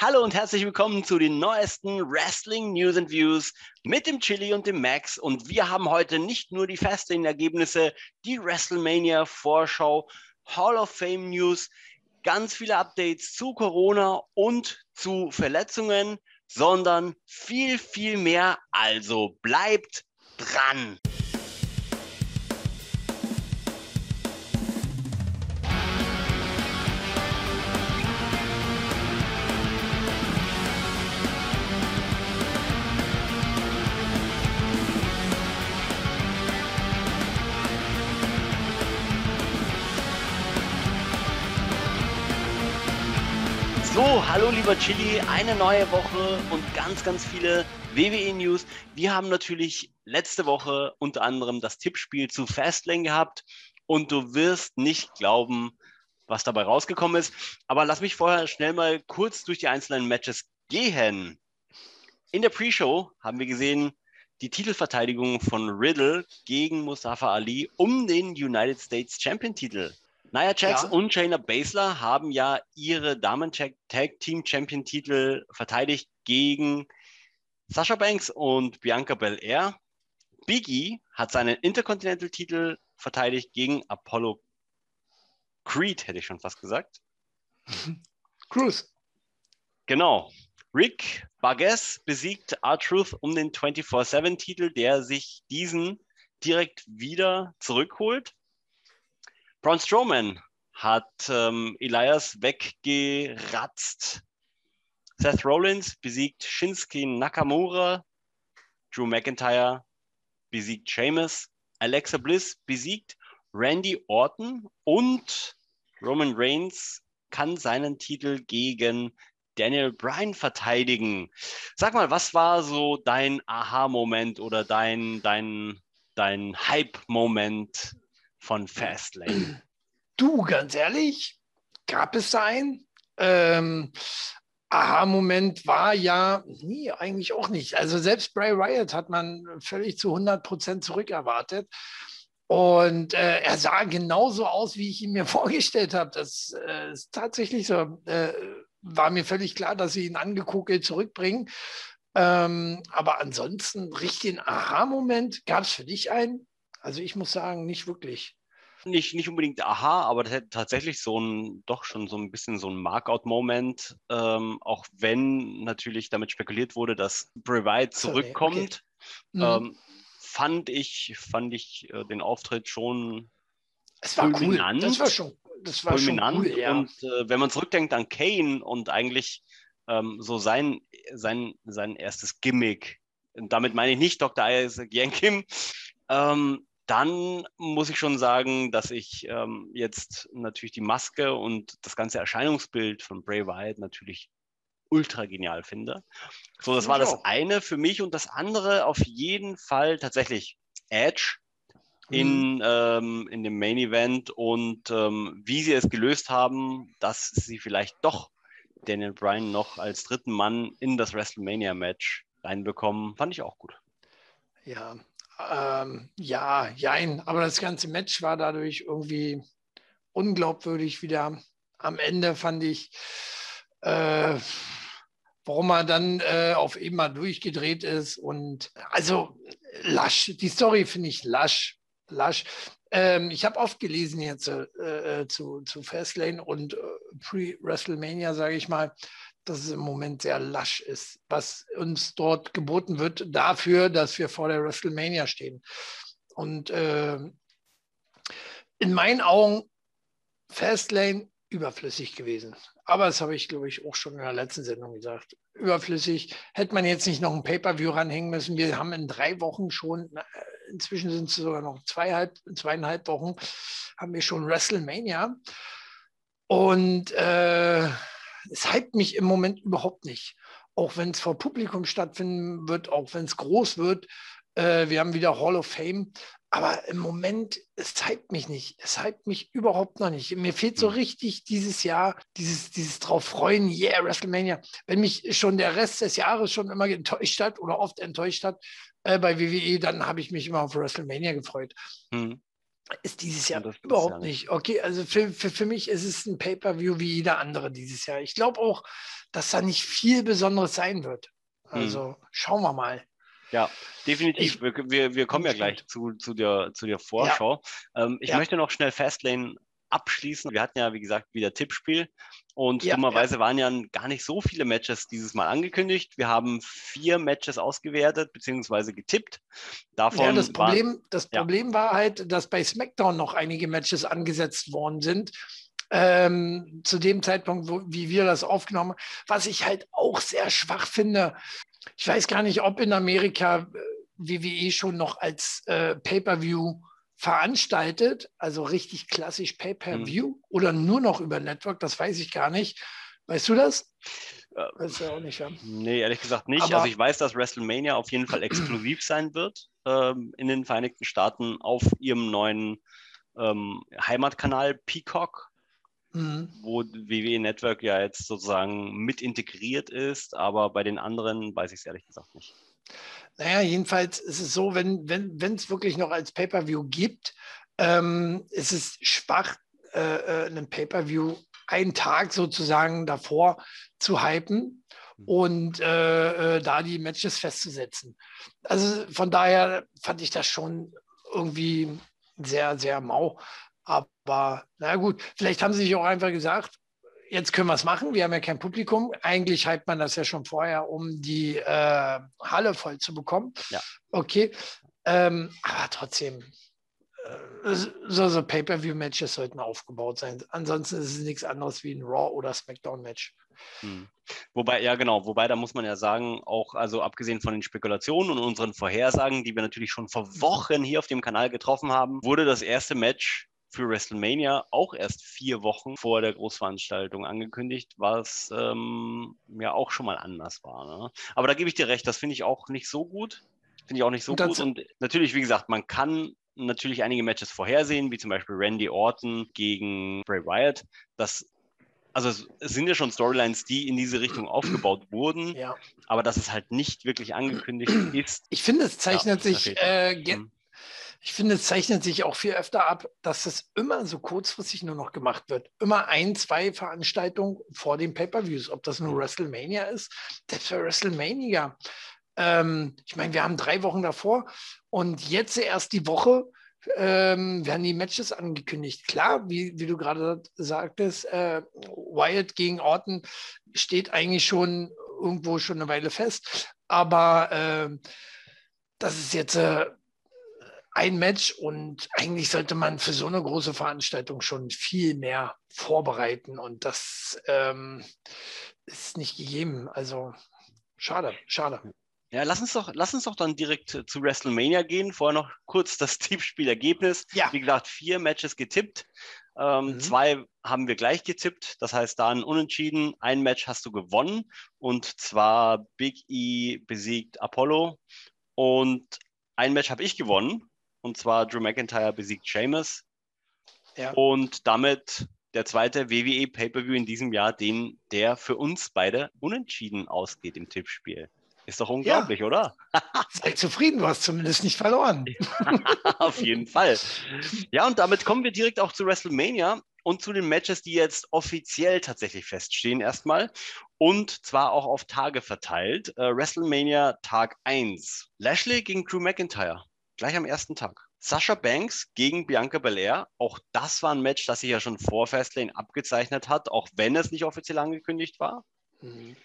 Hallo und herzlich willkommen zu den neuesten Wrestling News and Views mit dem Chili und dem Max. Und wir haben heute nicht nur die Fastlane-Ergebnisse, die WrestleMania-Vorschau, Hall of Fame News, ganz viele Updates zu Corona und zu Verletzungen, sondern viel, viel mehr. Also bleibt dran! Hallo lieber Chili, eine neue Woche und ganz, ganz viele WWE-News. Wir haben natürlich letzte Woche unter anderem das Tippspiel zu Fastlane gehabt und du wirst nicht glauben, was dabei rausgekommen ist. Aber lass mich vorher schnell mal kurz durch die einzelnen Matches gehen. In der Pre-Show haben wir gesehen, die Titelverteidigung von Riddle gegen Mustafa Ali um den United States Champion-Titel. Nia Jax ja. und Shayna Baszler haben ja ihre Damen-Tag-Team-Champion-Titel verteidigt gegen Sasha Banks und Bianca Belair. Biggie hat seinen Intercontinental-Titel verteidigt gegen Apollo Creed, hätte ich schon fast gesagt. Cruz. Genau. Rick Barges besiegt R-Truth um den 24-7-Titel, der sich diesen direkt wieder zurückholt. Braun Strowman hat ähm, Elias weggeratzt. Seth Rollins besiegt Shinsuke Nakamura. Drew McIntyre besiegt Sheamus. Alexa Bliss besiegt Randy Orton und Roman Reigns kann seinen Titel gegen Daniel Bryan verteidigen. Sag mal, was war so dein Aha-Moment oder dein, dein, dein Hype-Moment von Fastlane? Du, ganz ehrlich, gab es da einen? Ähm, Aha-Moment war ja, nee, eigentlich auch nicht. Also selbst Bray Wyatt hat man völlig zu 100 Prozent zurückerwartet. Und äh, er sah genauso aus, wie ich ihn mir vorgestellt habe. Das äh, ist tatsächlich so. Äh, war mir völlig klar, dass sie ihn angekokelt zurückbringen. Ähm, aber ansonsten richtigen Aha-Moment gab es für dich einen? Also ich muss sagen, nicht wirklich. Nicht, nicht unbedingt aha, aber das hätte tatsächlich so ein, doch schon so ein bisschen so ein Markout-Moment, ähm, auch wenn natürlich damit spekuliert wurde, dass Wyatt zurückkommt, okay. Mhm. ähm, fand ich, fand ich äh, den Auftritt schon es war fulminant. Cool. Das war schon, das war fulminant. Schon cool, ja. Und äh, wenn man zurückdenkt an Kane und eigentlich ähm, so sein, sein, sein erstes Gimmick, damit meine ich nicht Dr. Isaac Yankim, ähm, dann muss ich schon sagen, dass ich ähm, jetzt natürlich die Maske und das ganze Erscheinungsbild von Bray Wyatt natürlich ultra genial finde. So, das war das eine für mich und das andere auf jeden Fall tatsächlich Edge in, mhm. ähm, in dem Main Event und ähm, wie sie es gelöst haben, dass sie vielleicht doch Daniel Bryan noch als dritten Mann in das WrestleMania Match reinbekommen, fand ich auch gut. Ja, ähm, ja, jein, aber das ganze Match war dadurch irgendwie unglaubwürdig wieder. Am Ende fand ich, äh, warum er dann äh, auf eben mal durchgedreht ist und also lasch, die Story finde ich lasch, lasch. Ähm, ich habe oft gelesen jetzt äh, äh zu, zu Fastlane und äh, Pre-WrestleMania, sage ich mal, dass es im Moment sehr lasch ist, was uns dort geboten wird dafür, dass wir vor der WrestleMania stehen. Und äh, in meinen Augen Fastlane überflüssig gewesen. Aber das habe ich, glaube ich, auch schon in der letzten Sendung gesagt. Überflüssig. Hätte man jetzt nicht noch ein Pay-Per-View ranhängen müssen. Wir haben in drei Wochen schon, inzwischen sind es sogar noch zweieinhalb, zweieinhalb Wochen, haben wir schon WrestleMania. Und äh, es hypt mich im Moment überhaupt nicht. Auch wenn es vor Publikum stattfinden wird, auch wenn es groß wird. Äh, wir haben wieder Hall of Fame. Aber im Moment, es hypt mich nicht. Es hypt mich überhaupt noch nicht. Mir fehlt so hm. richtig dieses Jahr, dieses, dieses drauf freuen, yeah, WrestleMania. Wenn mich schon der Rest des Jahres schon immer enttäuscht hat oder oft enttäuscht hat äh, bei WWE, dann habe ich mich immer auf WrestleMania gefreut. Hm. Ist dieses Jahr überhaupt nicht. nicht. Okay, also für, für, für mich ist es ein Pay-Per-View wie jeder andere dieses Jahr. Ich glaube auch, dass da nicht viel Besonderes sein wird. Hm. Also hm. schauen wir mal. Ja, definitiv. Ich, wir, wir, wir, kommen ja gleich zu, zu, der, zu der Vorschau. Ja. Ähm, ich ja. möchte noch schnell Fastlane abschließen. Wir hatten ja, wie gesagt, wieder Tippspiel. Und ja, dummerweise ja. waren ja gar nicht so viele Matches dieses Mal angekündigt. Wir haben vier Matches ausgewertet bzw. getippt. Davon ja, das Problem, war, das Problem war halt, dass bei SmackDown noch einige Matches angesetzt worden sind. Ähm, zu dem Zeitpunkt, wo, wie wir das aufgenommen haben, was ich halt auch sehr schwach finde. Ich weiß gar nicht, ob in Amerika äh, WWE schon noch als äh, Pay-per-View veranstaltet, also richtig klassisch Pay-per-View mhm. oder nur noch über Network, das weiß ich gar nicht. Weißt du das? Weiß ja auch nicht, ja. Nee, ehrlich gesagt nicht. Aber also ich weiß, dass WrestleMania auf jeden Fall exklusiv sein wird ähm, in den Vereinigten Staaten auf ihrem neuen ähm, Heimatkanal Peacock, mhm. wo WWE Network ja jetzt sozusagen mit integriert ist, aber bei den anderen weiß ich es ehrlich gesagt nicht. Naja, jedenfalls ist es so, wenn es wenn, wirklich noch als Pay-Per-View gibt, ähm, ist es schwach, äh, äh, einen Pay-Per-View einen Tag sozusagen davor zu hypen hm. und äh, äh, da die Matches festzusetzen. Also von daher fand ich das schon irgendwie sehr, sehr mau. Aber na gut, vielleicht haben sie sich auch einfach gesagt, jetzt können wir es machen. Wir haben ja kein Publikum. Eigentlich hypt man das ja schon vorher, um die äh, Halle voll zu bekommen. Ja. Okay. Ähm, aber trotzdem, äh, so, so Pay-Per-View-Matches sollten aufgebaut sein. Ansonsten ist es nichts anderes wie ein Raw- oder SmackDown-Match. Hm. Wobei, ja genau, wobei da muss man ja sagen, auch also abgesehen von den Spekulationen und unseren Vorhersagen, die wir natürlich schon vor Wochen hier auf dem Kanal getroffen haben, wurde das erste Match für WrestleMania auch erst vier Wochen vor der Großveranstaltung angekündigt, was ähm, ja auch schon mal anders war. Ne? Aber da gebe ich dir recht, das finde ich auch nicht so gut. Finde ich auch nicht so und gut. Und natürlich, wie gesagt, man kann natürlich einige Matches vorhersehen, wie zum Beispiel Randy Orton gegen Bray Wyatt. Das also es, sind ja schon Storylines, die in diese Richtung aufgebaut wurden, ja. aber dass es halt nicht wirklich angekündigt ist. Ich finde, es zeichnet ja, sich äh, hm. Ich finde, es zeichnet sich auch viel öfter ab, dass es immer so kurzfristig nur noch gemacht wird. Immer ein, zwei Veranstaltungen vor den Pay-Per-Views. Ob das nur WrestleMania ist, das für WrestleMania. Ähm, ich meine, wir haben drei Wochen davor und jetzt erst die Woche ähm, werden die Matches angekündigt. Klar, wie, wie du gerade sagtest, äh, Wyatt gegen Orton steht eigentlich schon irgendwo schon eine Weile fest. Aber äh, das ist jetzt äh, ein Match und eigentlich sollte man für so eine große Veranstaltung schon viel mehr vorbereiten und das ähm, ist nicht gegeben. Also schade, schade. Ja, lass uns doch, lass uns doch dann direkt zu WrestleMania gehen. Vorher noch kurz das Tippspielergebnis. Ja. Wie gesagt, vier Matches getippt. Ähm, mhm. Zwei haben wir gleich getippt. Das heißt, da ein Unentschieden. Ein Match hast du gewonnen. Und zwar Big E besiegt Apollo. Und ein Match habe ich gewonnen. Und zwar Drew McIntyre besiegt Sheamus. Ja. Und damit der zweite WWE Pay-Per-View in diesem Jahr, den, der für uns beide unentschieden ausgeht im Tippspiel. Ist doch unglaublich, ja. oder? Sei zufrieden, du hast zumindest nicht verloren. Auf jeden Fall. Ja, und damit kommen wir direkt auch zu WrestleMania und zu den Matches, die jetzt offiziell tatsächlich feststehen erstmal. Und zwar auch auf Tage verteilt. Äh, WrestleMania Tag 1. Lashley gegen Drew McIntyre gleich am ersten Tag. Sascha Banks gegen Bianca Belair. Auch das war ein Match, das sich ja schon vor Fastlane abgezeichnet hat, auch wenn es nicht offiziell angekündigt war. Mhm.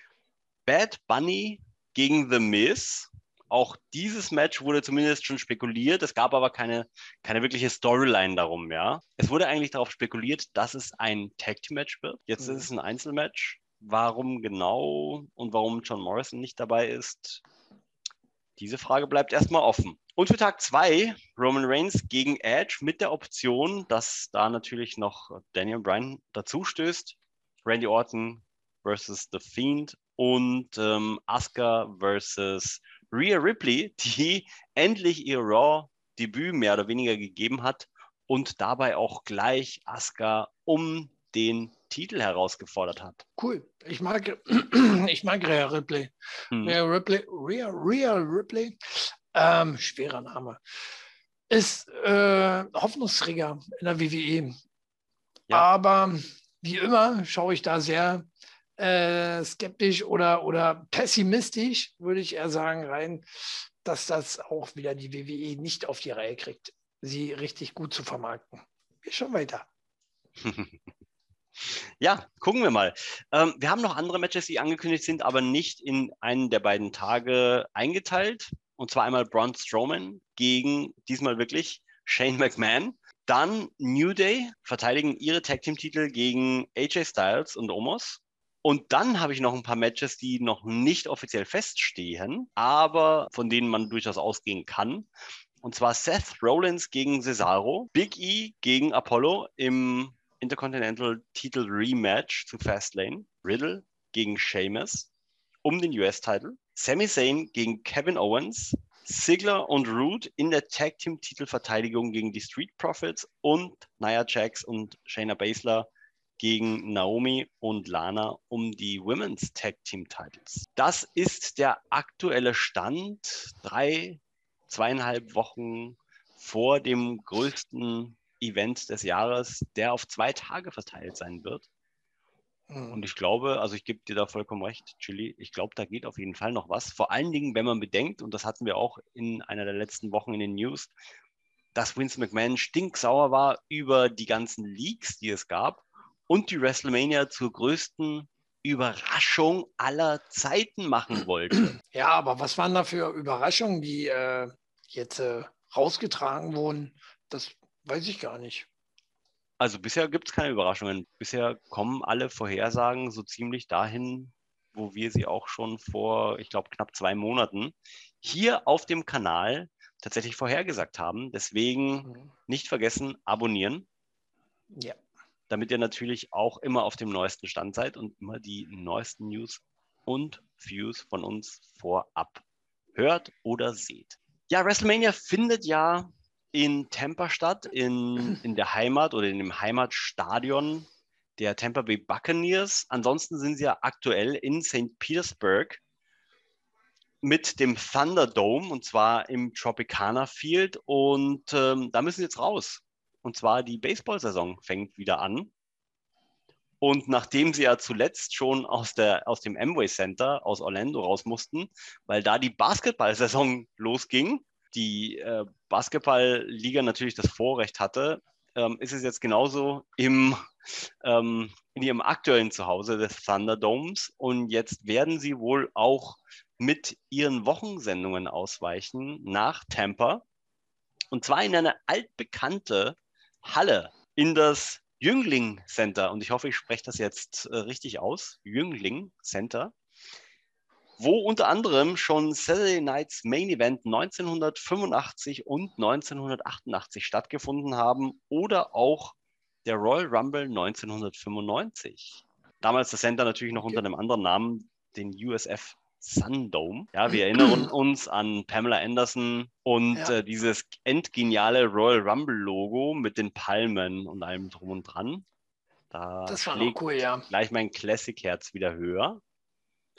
Bad Bunny gegen The Miz. Auch dieses Match wurde zumindest schon spekuliert. Es gab aber keine, keine wirkliche Storyline darum, ja. Es wurde eigentlich darauf spekuliert, dass es ein Tag Team Match wird. Jetzt mhm. ist es ein Einzelmatch. Warum genau und warum John Morrison nicht dabei ist, diese Frage bleibt erstmal offen. Und für Tag 2 Roman Reigns gegen Edge mit der Option, dass da natürlich noch Daniel Bryan dazu stößt. Randy Orton versus The Fiend und ähm, Asuka versus Rhea Ripley, die endlich ihr Raw-Debüt mehr oder weniger gegeben hat und dabei auch gleich Asuka um den Titel herausgefordert hat. Cool. Ich mag, ich mag Rhea Ripley. Hm. Rhea Ripley, Rhea, Rhea Ripley, ähm, schwerer Name. ist äh, Hoffnungsträger in der WWE. Ja. Aber wie immer schaue ich da sehr äh, skeptisch oder, oder pessimistisch, würde ich eher sagen, rein, dass das auch wieder die WWE nicht auf die Reihe kriegt, sie richtig gut zu vermarkten. Wir schauen weiter. Ja, gucken wir mal. Ähm, wir haben noch andere Matches, die angekündigt sind, aber nicht in einen der beiden Tage eingeteilt. Und zwar einmal Braun Strowman gegen diesmal wirklich Shane McMahon. Dann New Day verteidigen ihre Tag Team Titel gegen AJ Styles und Omos. Und dann habe ich noch ein paar Matches, die noch nicht offiziell feststehen, aber von denen man durchaus ausgehen kann. Und zwar Seth Rollins gegen Cesaro, Big E gegen Apollo im Intercontinental Titel Rematch zu Fastlane, Riddle gegen Sheamus um den US-Titel, Sami Zayn gegen Kevin Owens, Sigler und Root in der Tag Team Titelverteidigung gegen die Street Profits und Nia Jax und Shayna Baszler gegen Naomi und Lana um die Women's Tag Team Titles. Das ist der aktuelle Stand. Drei, zweieinhalb Wochen vor dem größten Event des Jahres, der auf zwei Tage verteilt sein wird. Mhm. Und ich glaube, also ich gebe dir da vollkommen recht, Chili, ich glaube, da geht auf jeden Fall noch was. Vor allen Dingen, wenn man bedenkt, und das hatten wir auch in einer der letzten Wochen in den News, dass Vince McMahon stinksauer war über die ganzen Leaks, die es gab und die WrestleMania zur größten Überraschung aller Zeiten machen wollte. Ja, aber was waren da für Überraschungen, die äh, jetzt äh, rausgetragen wurden? Das weiß ich gar nicht. Also bisher gibt es keine Überraschungen. Bisher kommen alle Vorhersagen so ziemlich dahin, wo wir sie auch schon vor, ich glaube, knapp zwei Monaten hier auf dem Kanal tatsächlich vorhergesagt haben. Deswegen mhm. nicht vergessen, abonnieren. Ja damit ihr natürlich auch immer auf dem neuesten Stand seid und immer die neuesten News und Views von uns vorab hört oder seht. Ja, WrestleMania findet ja in Tampa statt, in, in der Heimat oder in dem Heimatstadion der Tampa Bay Buccaneers. Ansonsten sind sie ja aktuell in St. Petersburg mit dem Thunderdome und zwar im Tropicana Field und ähm, da müssen sie jetzt raus. Und zwar die Baseball-Saison fängt wieder an. Und nachdem sie ja zuletzt schon aus, der, aus dem Amway Center aus Orlando raus mussten, weil da die Basketball-Saison losging, die äh, Basketball-Liga natürlich das Vorrecht hatte, ähm, ist es jetzt genauso im, ähm, in ihrem aktuellen Zuhause des Thunderdomes. Und jetzt werden sie wohl auch mit ihren Wochensendungen ausweichen nach Tampa. Und zwar in eine altbekannte Halle in das Jüngling Center. Und ich hoffe, ich spreche das jetzt äh, richtig aus. Jüngling Center. Wo unter anderem schon Saturday Nights Main Event 1985 und 1988 stattgefunden haben oder auch der Royal Rumble 1995. Damals das Center natürlich noch unter einem anderen Namen, den USF Sundome. Ja, wir erinnern uns an Pamela Anderson und ja. äh, dieses endgeniale Royal Rumble Logo mit den Palmen und allem drum und dran. Da das war auch cool, ja. Gleich mein Classic-Herz wieder höher.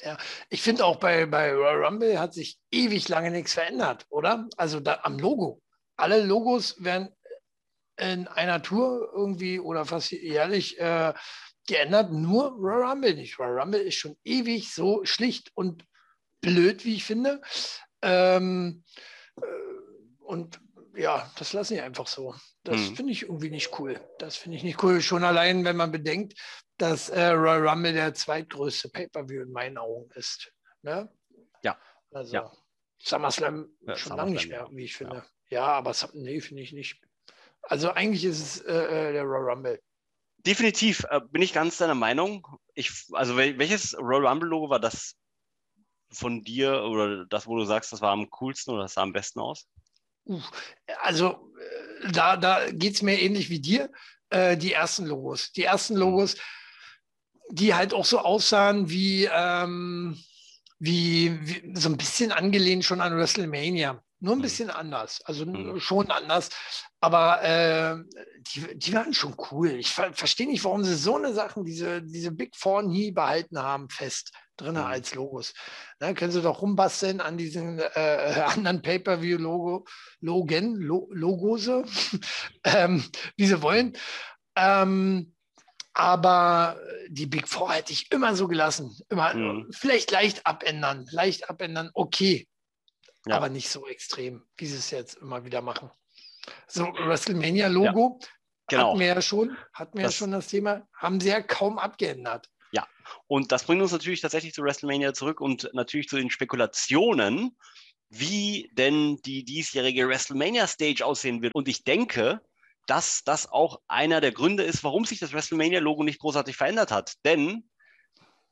Ja, ich finde auch bei, bei Royal Rumble hat sich ewig lange nichts verändert, oder? Also da, am Logo. Alle Logos werden in einer Tour irgendwie oder fast jährlich äh, geändert, nur Royal Rumble nicht. Royal Rumble ist schon ewig so schlicht und blöd, wie ich finde. Ähm, äh, und ja, das lassen ich einfach so. Das hm. finde ich irgendwie nicht cool. Das finde ich nicht cool. Schon allein, wenn man bedenkt, dass äh, Royal Rumble der zweitgrößte Pay-Per-View in meinen Augen ist. Ne? Ja. Also ja. SummerSlam ja, schon lange nicht mehr, wie ich finde. Ja, ja aber nee, finde ich nicht. Also eigentlich ist es äh, äh, der Royal Rumble. Definitiv äh, bin ich ganz deiner Meinung. Ich, also welches Royal Rumble Logo war das von dir oder das, wo du sagst, das war am coolsten oder das sah am besten aus? Also äh, da, da geht es mir ähnlich wie dir. Äh, die ersten Logos. Die ersten Logos, die halt auch so aussahen wie, ähm, wie, wie, so ein bisschen angelehnt schon an WrestleMania. Nur ein mhm. bisschen anders, also mhm. schon anders, aber äh, die, die waren schon cool. Ich ver verstehe nicht, warum sie so eine Sachen, diese, diese Big Four nie behalten haben, fest. Drin mhm. als Logos. Ne, können Sie doch rumbasteln an diesen äh, anderen Pay-Per-View-Logo, Logan, Lo Logos, ähm, wie Sie wollen. Ähm, aber die Big Four hätte ich immer so gelassen. Immer mhm. vielleicht leicht abändern, leicht abändern, okay. Ja. Aber nicht so extrem, wie sie es jetzt immer wieder machen. So, WrestleMania-Logo ja. genau. hatten wir ja schon, hatten wir das, ja schon das Thema, haben sie ja kaum abgeändert. Und das bringt uns natürlich tatsächlich zu WrestleMania zurück und natürlich zu den Spekulationen, wie denn die diesjährige WrestleMania-Stage aussehen wird. Und ich denke, dass das auch einer der Gründe ist, warum sich das WrestleMania-Logo nicht großartig verändert hat. Denn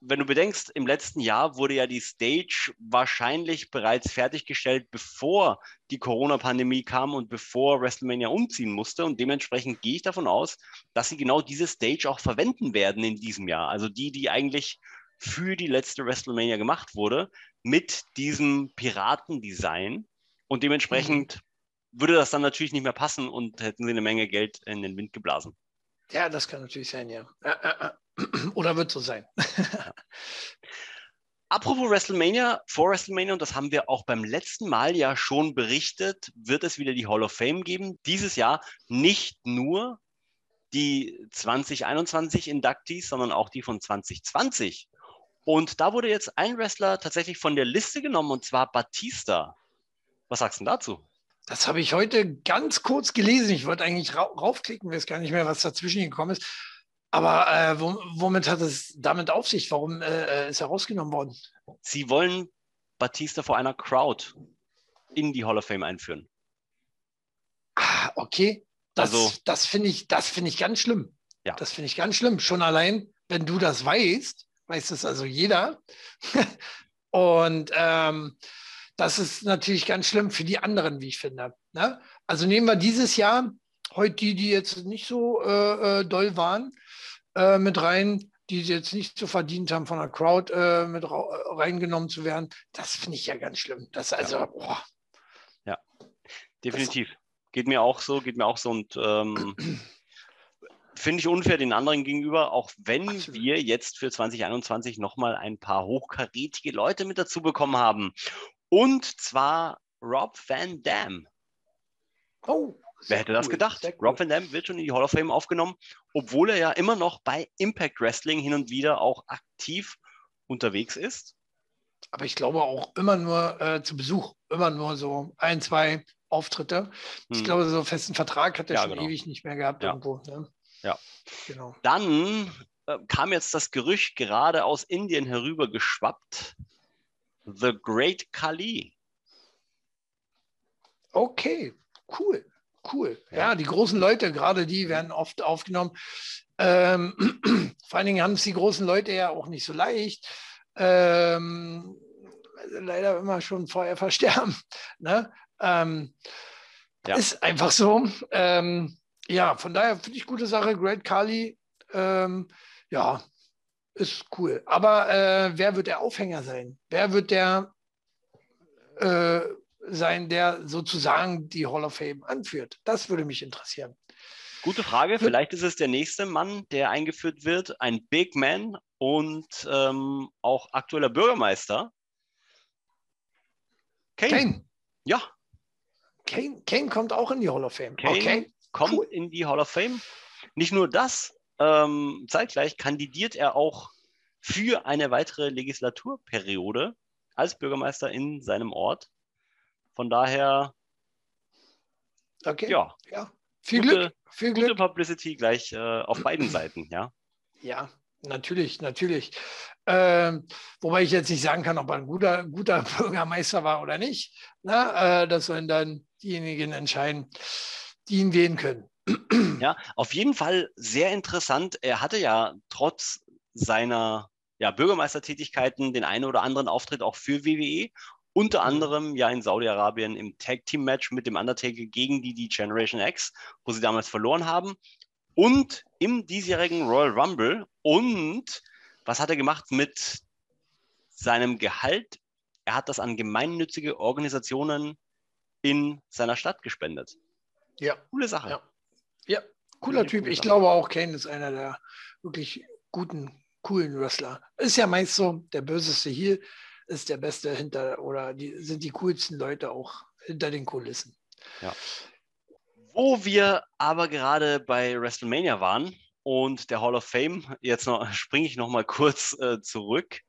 wenn du bedenkst, im letzten Jahr wurde ja die Stage wahrscheinlich bereits fertiggestellt, bevor die Corona-Pandemie kam und bevor WrestleMania umziehen musste. Und dementsprechend gehe ich davon aus, dass sie genau diese Stage auch verwenden werden in diesem Jahr. Also die, die eigentlich für die letzte WrestleMania gemacht wurde, mit diesem Piratendesign. Und dementsprechend mhm. würde das dann natürlich nicht mehr passen und hätten sie eine Menge Geld in den Wind geblasen. Ja, das kann natürlich sein, ja. Oder wird so sein. Apropos WrestleMania, vor WrestleMania, und das haben wir auch beim letzten Mal ja schon berichtet, wird es wieder die Hall of Fame geben. Dieses Jahr nicht nur die 2021 Inductees, sondern auch die von 2020. Und da wurde jetzt ein Wrestler tatsächlich von der Liste genommen, und zwar Batista. Was sagst du dazu? Das habe ich heute ganz kurz gelesen. Ich wollte eigentlich ra raufklicken, weiß gar nicht mehr, was dazwischen gekommen ist. Aber äh, womit hat es damit auf sich? Warum äh, äh, ist er rausgenommen worden? Sie wollen Batista vor einer Crowd in die Hall of Fame einführen. Ah, okay. Das, also, das finde ich, find ich ganz schlimm. Ja. Das finde ich ganz schlimm. Schon allein, wenn du das weißt, weiß das also jeder. Und ähm, das ist natürlich ganz schlimm für die anderen, wie ich finde. Ne? Also nehmen wir dieses Jahr, heute die, die jetzt nicht so äh, äh doll waren, äh, mit rein, die jetzt nicht so verdient haben, von der Crowd äh, mit reingenommen zu werden. Das finde ich ja ganz schlimm. Das also, ja. Boah. ja, definitiv. Das, geht mir auch so, geht mir auch so und ähm, finde ich unfair den anderen gegenüber, auch wenn Absolut. wir jetzt für 2021 nochmal ein paar hochkarätige Leute mit dazu bekommen haben. Und zwar Rob Van Dam. Oh, Wer hätte cool, das gedacht? Rob Van Dam wird schon in die Hall of Fame aufgenommen, obwohl er ja immer noch bei Impact Wrestling hin und wieder auch aktiv unterwegs ist. Aber ich glaube auch immer nur äh, zu Besuch, immer nur so ein, zwei Auftritte. Hm. Ich glaube, so einen festen Vertrag hat er ja, schon genau. ewig nicht mehr gehabt ja. irgendwo. Ne? Ja, genau. Dann äh, kam jetzt das Gerücht gerade aus Indien herübergeschwappt. The Great Kali. Okay, cool cool. Ja, die großen Leute, gerade die werden oft aufgenommen. Ähm, vor allen Dingen haben es die großen Leute ja auch nicht so leicht. Ähm, leider immer schon vorher versterben. Ne? Ähm, ja. Ist einfach so. Ähm, ja, von daher finde ich gute Sache. Great Kali, ähm, ja, ist cool. Aber äh, wer wird der Aufhänger sein? Wer wird der äh, sein, der sozusagen die Hall of Fame anführt? Das würde mich interessieren. Gute Frage. Vielleicht ist es der nächste Mann, der eingeführt wird. Ein Big Man und ähm, auch aktueller Bürgermeister. Kane. Kane. Ja. Kane, Kane kommt auch in die Hall of Fame. Kane okay. kommt cool. in die Hall of Fame. Nicht nur das, ähm, zeitgleich kandidiert er auch für eine weitere Legislaturperiode als Bürgermeister in seinem Ort. Von daher, okay. ja, ja. Viel gute, Glück. Viel gute Glück. Publicity gleich äh, auf beiden Seiten, ja. Ja, natürlich, natürlich. Ähm, wobei ich jetzt nicht sagen kann, ob er ein guter, guter Bürgermeister war oder nicht. Na, äh, das sollen dann diejenigen entscheiden, die ihn wählen können. Ja, auf jeden Fall sehr interessant. Er hatte ja trotz seiner ja, Bürgermeistertätigkeiten den einen oder anderen Auftritt auch für WWE unter mhm. anderem ja in Saudi-Arabien im Tag-Team-Match mit dem Undertaker gegen die, die Generation X, wo sie damals verloren haben. Und im diesjährigen Royal Rumble. Und was hat er gemacht mit seinem Gehalt? Er hat das an gemeinnützige Organisationen in seiner Stadt gespendet. Ja. Coole Sache. Ja, ja. cooler Typ. Ich glaube auch, Kane ist einer der wirklich guten, coolen Wrestler. Ist ja meist so, der böseste hier ist der beste hinter oder die sind die coolsten Leute auch hinter den Kulissen. Ja. Wo wir aber gerade bei WrestleMania waren und der Hall of Fame, jetzt noch springe ich noch mal kurz äh, zurück.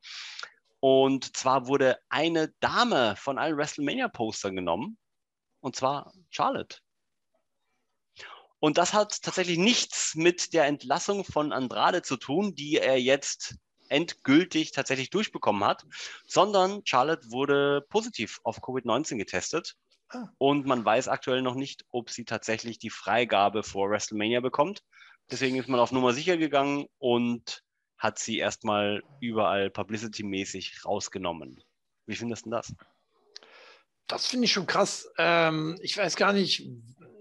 Und zwar wurde eine Dame von allen WrestleMania-Postern genommen, und zwar Charlotte. Und das hat tatsächlich nichts mit der Entlassung von Andrade zu tun, die er jetzt endgültig tatsächlich durchbekommen hat, sondern Charlotte wurde positiv auf Covid-19 getestet. Ah. Und man weiß aktuell noch nicht, ob sie tatsächlich die Freigabe vor WrestleMania bekommt. Deswegen ist man auf Nummer sicher gegangen und hat sie erstmal überall publicity-mäßig rausgenommen. Wie findest du das? Das finde ich schon krass. Ähm, ich weiß gar nicht,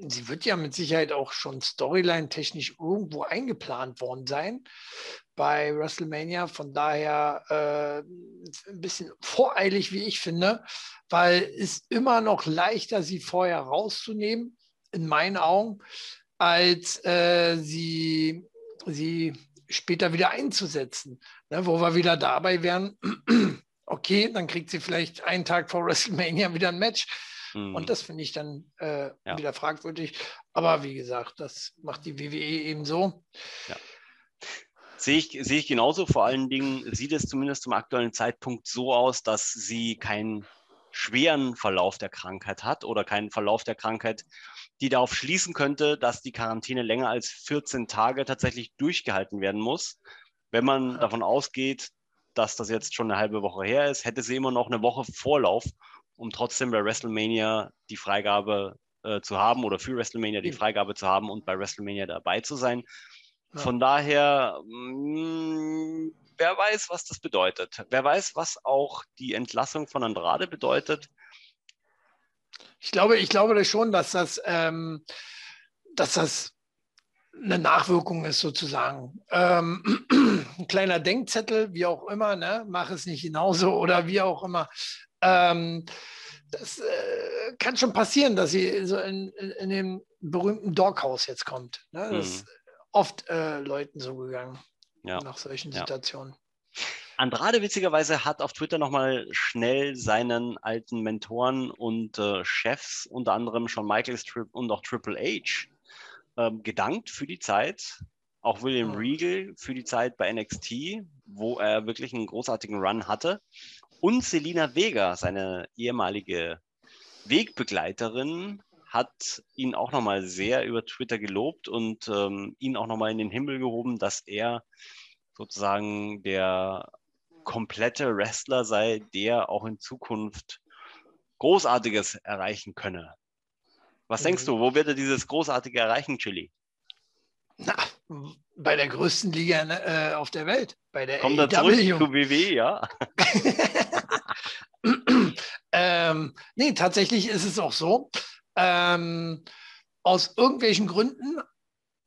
sie wird ja mit Sicherheit auch schon storyline-technisch irgendwo eingeplant worden sein bei WrestleMania. Von daher äh, ein bisschen voreilig, wie ich finde, weil es immer noch leichter, sie vorher rauszunehmen, in meinen Augen, als äh, sie, sie später wieder einzusetzen. Ne, wo wir wieder dabei wären, okay, dann kriegt sie vielleicht einen Tag vor WrestleMania wieder ein Match Mhm. Und das finde ich dann äh, ja. wieder fragwürdig. Aber wie gesagt, das macht die WWE eben so. Ja. Sehe ich, sehe ich genauso. Vor allen Dingen sieht es zumindest zum aktuellen Zeitpunkt so aus, dass sie keinen schweren Verlauf der Krankheit hat oder keinen Verlauf der Krankheit, die darauf schließen könnte, dass die Quarantäne länger als 14 Tage tatsächlich durchgehalten werden muss. Wenn man davon ausgeht, dass das jetzt schon eine halbe Woche her ist, hätte sie immer noch eine Woche Vorlauf, um trotzdem bei WrestleMania die Freigabe äh, zu haben oder für WrestleMania die Freigabe zu haben und bei WrestleMania dabei zu sein. Ja. Von daher, mh, mm, wer weiß, was das bedeutet. Wer weiß, was auch die Entlassung von Andrade bedeutet. Ich glaube, ich glaube schon, dass das, ähm, dass das eine Nachwirkung ist sozusagen. Ähm, ein kleiner Denkzettel, wie auch immer, ne? mach es nicht genauso oder wie auch immer. Ähm, das äh, kann schon passieren, dass sie so in, in, dem berühmten Doghouse jetzt kommt. Ne? Das mhm. ist oft äh, Leuten so gegangen ja. nach solchen Situationen. Andrade witzigerweise hat auf Twitter nochmal schnell seinen alten Mentoren und äh, Chefs, unter anderem Shawn Michaels und auch Triple H, ähm, gedankt für die Zeit. Auch William. Regal für die Zeit bei NXT, wo er wirklich einen großartigen Run hatte. Und Selina Vega, seine ehemalige Wegbegleiterin, hat ihn auch nochmal sehr über Twitter gelobt und ähm, ihn auch nochmal in den Himmel gehoben, dass er sozusagen der komplette Wrestler sei, der auch in Zukunft Großartiges erreichen könne. Was mhm. denkst du, wo wird er dieses Großartige erreichen, Chili? Na, bei der größten Liga äh, auf der Welt, bei der Kommt er zurück zu WW, ja? ähm, nee, tatsächlich ist es auch so. Ähm, aus irgendwelchen Gründen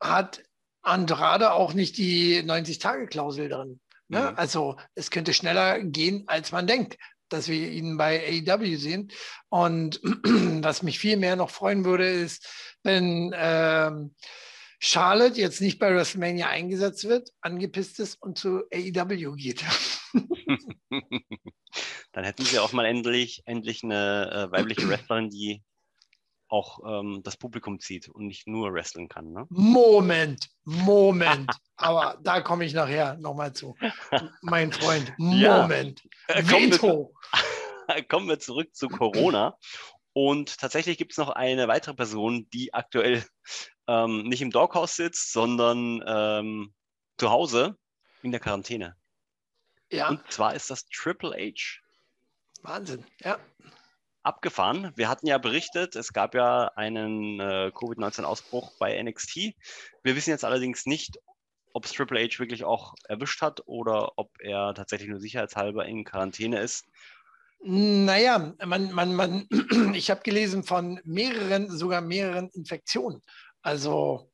hat Andrade auch nicht die 90-Tage-Klausel drin. Ne? Mhm. Also es könnte schneller gehen, als man denkt, dass wir ihn bei AEW sehen. Und was mich viel mehr noch freuen würde, ist, wenn ähm, Charlotte jetzt nicht bei WrestleMania eingesetzt wird, angepisst ist und zu AEW geht. Dann hätten sie auch mal endlich, endlich eine äh, weibliche Wrestlerin, die auch ähm, das Publikum zieht und nicht nur wresteln kann. Ne? Moment, Moment. Aber da komme ich nachher nochmal zu. Mein Freund, Moment. Ja. Äh, Veto. Kommen wir, kommen wir zurück zu Corona. Und tatsächlich gibt es noch eine weitere Person, die aktuell ähm, nicht im Doghouse sitzt, sondern ähm, zu Hause in der Quarantäne. Ja. Und zwar ist das Triple H. Wahnsinn, ja. Abgefahren. Wir hatten ja berichtet, es gab ja einen äh, Covid-19-Ausbruch bei NXT. Wir wissen jetzt allerdings nicht, ob es Triple H wirklich auch erwischt hat oder ob er tatsächlich nur sicherheitshalber in Quarantäne ist. Naja, man, man, man, ich habe gelesen von mehreren, sogar mehreren Infektionen. Also,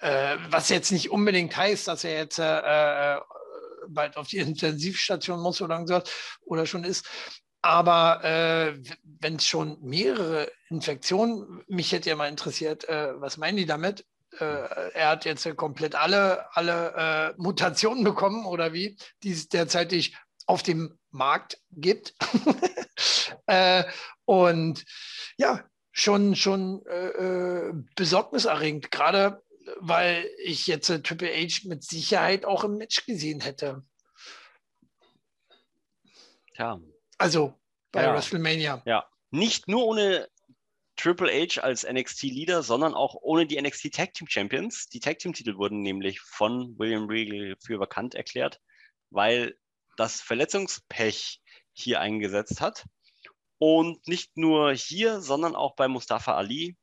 äh, was jetzt nicht unbedingt heißt, dass er jetzt äh, äh bald auf die Intensivstation muss oder so oder schon ist. Aber äh, wenn es schon mehrere Infektionen, mich hätte ja mal interessiert, äh, was meinen die damit? äh, er hat jetzt komplett alle, alle äh, Mutationen bekommen oder wie, die es derzeitig auf dem Markt gibt. äh, und ja, schon, schon äh, äh, besorgniserregend, gerade weil ich jetzt Triple H mit Sicherheit auch im Match gesehen hätte. Ja. Also bei ja. WrestleMania. Ja. Nicht nur ohne Triple H als NXT-Leader, sondern auch ohne die NXT Tag Team Champions. Die Tag Team-Titel wurden nämlich von William Regal für vakant erklärt, weil das Verletzungspech hier eingesetzt hat. Und nicht nur hier, sondern auch bei Mustafa Ali,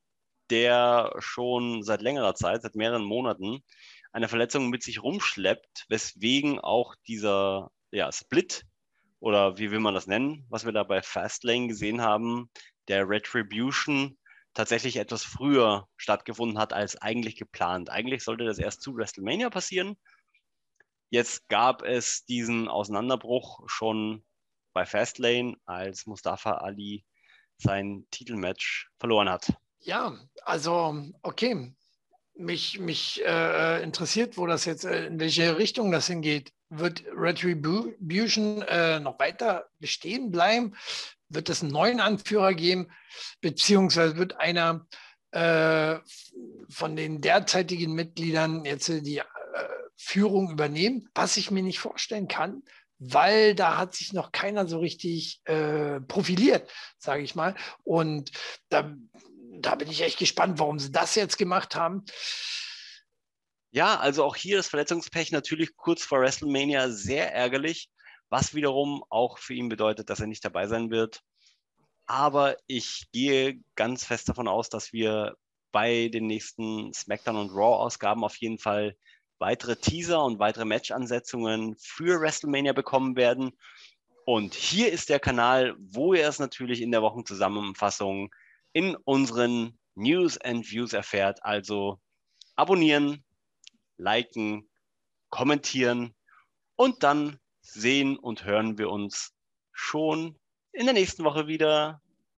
der schon seit längerer Zeit, seit mehreren Monaten, eine Verletzung mit sich rumschleppt, weswegen auch dieser ja, Split oder wie will man das nennen, was wir da bei Fastlane gesehen haben, der Retribution tatsächlich etwas früher stattgefunden hat als eigentlich geplant. Eigentlich sollte das erst zu WrestleMania passieren. Jetzt gab es diesen Auseinanderbruch schon bei Fastlane, als Mustafa Ali sein Titelmatch verloren hat. Ja, also okay. Mich, mich äh, interessiert, wo das jetzt, äh, in welche Richtung das hingeht. Wird Retribution äh, noch weiter bestehen bleiben? Wird es einen neuen Anführer geben? Beziehungsweise wird einer äh, von den derzeitigen Mitgliedern jetzt die äh, Führung übernehmen? Was ich mir nicht vorstellen kann, weil da hat sich noch keiner so richtig äh, profiliert, sage ich mal. Und da, da bin ich echt gespannt, warum sie das jetzt gemacht haben. Ja, also auch hier das Verletzungspech natürlich kurz vor WrestleMania sehr ärgerlich, was wiederum auch für ihn bedeutet, dass er nicht dabei sein wird. Aber ich gehe ganz fest davon aus, dass wir bei den nächsten SmackDown und Raw-Ausgaben auf jeden Fall weitere Teaser und weitere Match-Ansetzungen für WrestleMania bekommen werden. Und hier ist der Kanal, wo ihr es natürlich in der Wochenzusammenfassung in unseren News and Views erfährt. Also abonnieren, liken, kommentieren und dann sehen und hören wir uns schon in der nächsten Woche wieder.